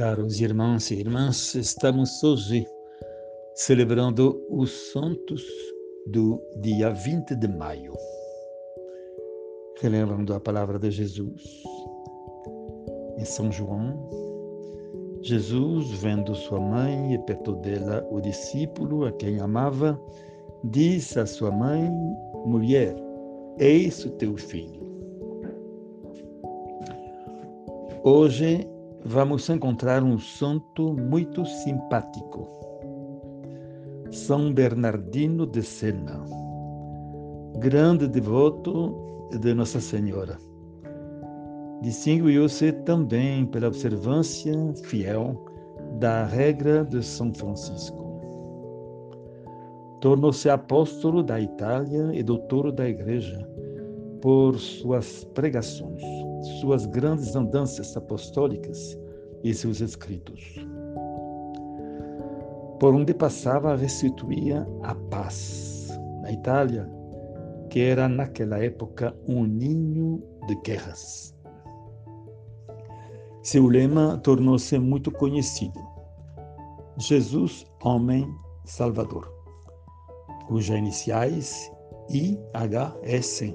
Caros irmãos e irmãs, estamos hoje celebrando os santos do dia 20 de maio, relembrando a palavra de Jesus. Em São João, Jesus, vendo sua mãe e perto dela o discípulo a quem amava, diz à sua mãe: Mulher, eis o teu filho. Hoje vamos encontrar um santo muito simpático. São Bernardino de Sena, grande devoto de Nossa Senhora. Distinguiu-se também pela observância fiel da regra de São Francisco. Tornou-se apóstolo da Itália e doutor da Igreja por suas pregações suas grandes andanças apostólicas e seus escritos. Por onde passava, restituía a paz. Na Itália, que era naquela época um ninho de guerras. Seu lema tornou-se muito conhecido: Jesus, Homem Salvador, cujas iniciais IHS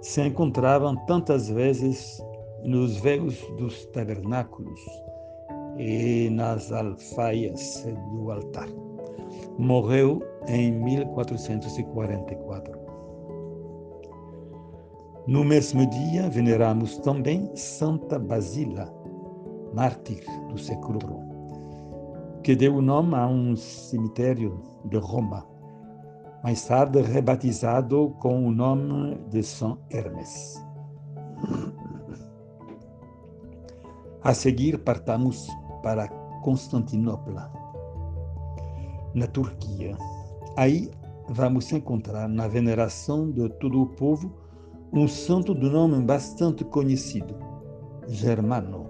se encontravam tantas vezes nos véus dos tabernáculos e nas alfaias do altar. Morreu em 1444. No mesmo dia, veneramos também Santa Basília, mártir do século I, que deu nome a um cemitério de Roma mais tarde rebatizado com o nome de São Hermes. A seguir, partamos para Constantinopla, na Turquia. Aí vamos encontrar na veneração de todo o povo um santo de nome bastante conhecido, Germano.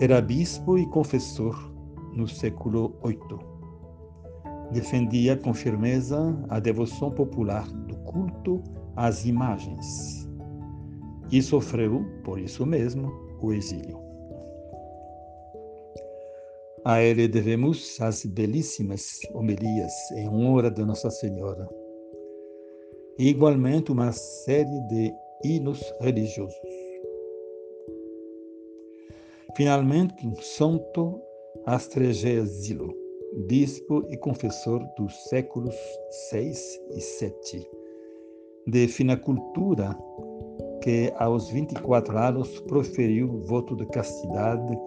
Era bispo e confessor no século VIII defendia com firmeza a devoção popular do culto às imagens e sofreu, por isso mesmo, o exílio. A ele devemos as belíssimas homilias em honra de Nossa Senhora e, igualmente, uma série de hinos religiosos. Finalmente, Santo Astragésilo bispo e confessor dos séculos VI e VII, de fina cultura, que aos 24 anos proferiu voto de castidade,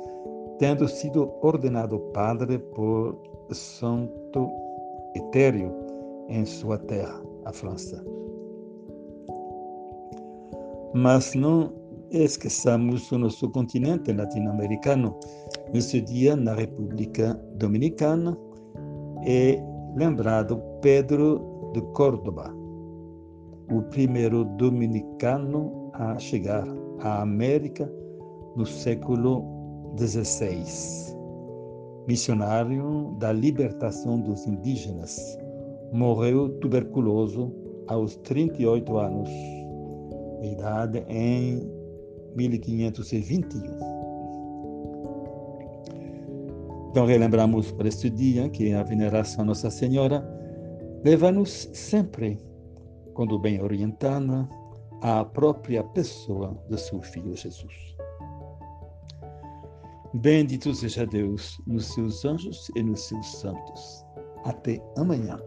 tendo sido ordenado padre por Santo Etério em sua terra, a França. Mas não esqueçamos o nosso continente latino-americano. Nesse dia, na República Dominicana, é lembrado Pedro de Córdoba, o primeiro dominicano a chegar à América no século XVI. Missionário da libertação dos indígenas, morreu tuberculoso aos 38 anos de idade em 1521. Então, relembramos para este dia que a veneração a Nossa Senhora leva-nos sempre, quando bem orientada, à própria pessoa de seu Filho Jesus. Bendito seja Deus nos seus anjos e nos seus santos. Até amanhã.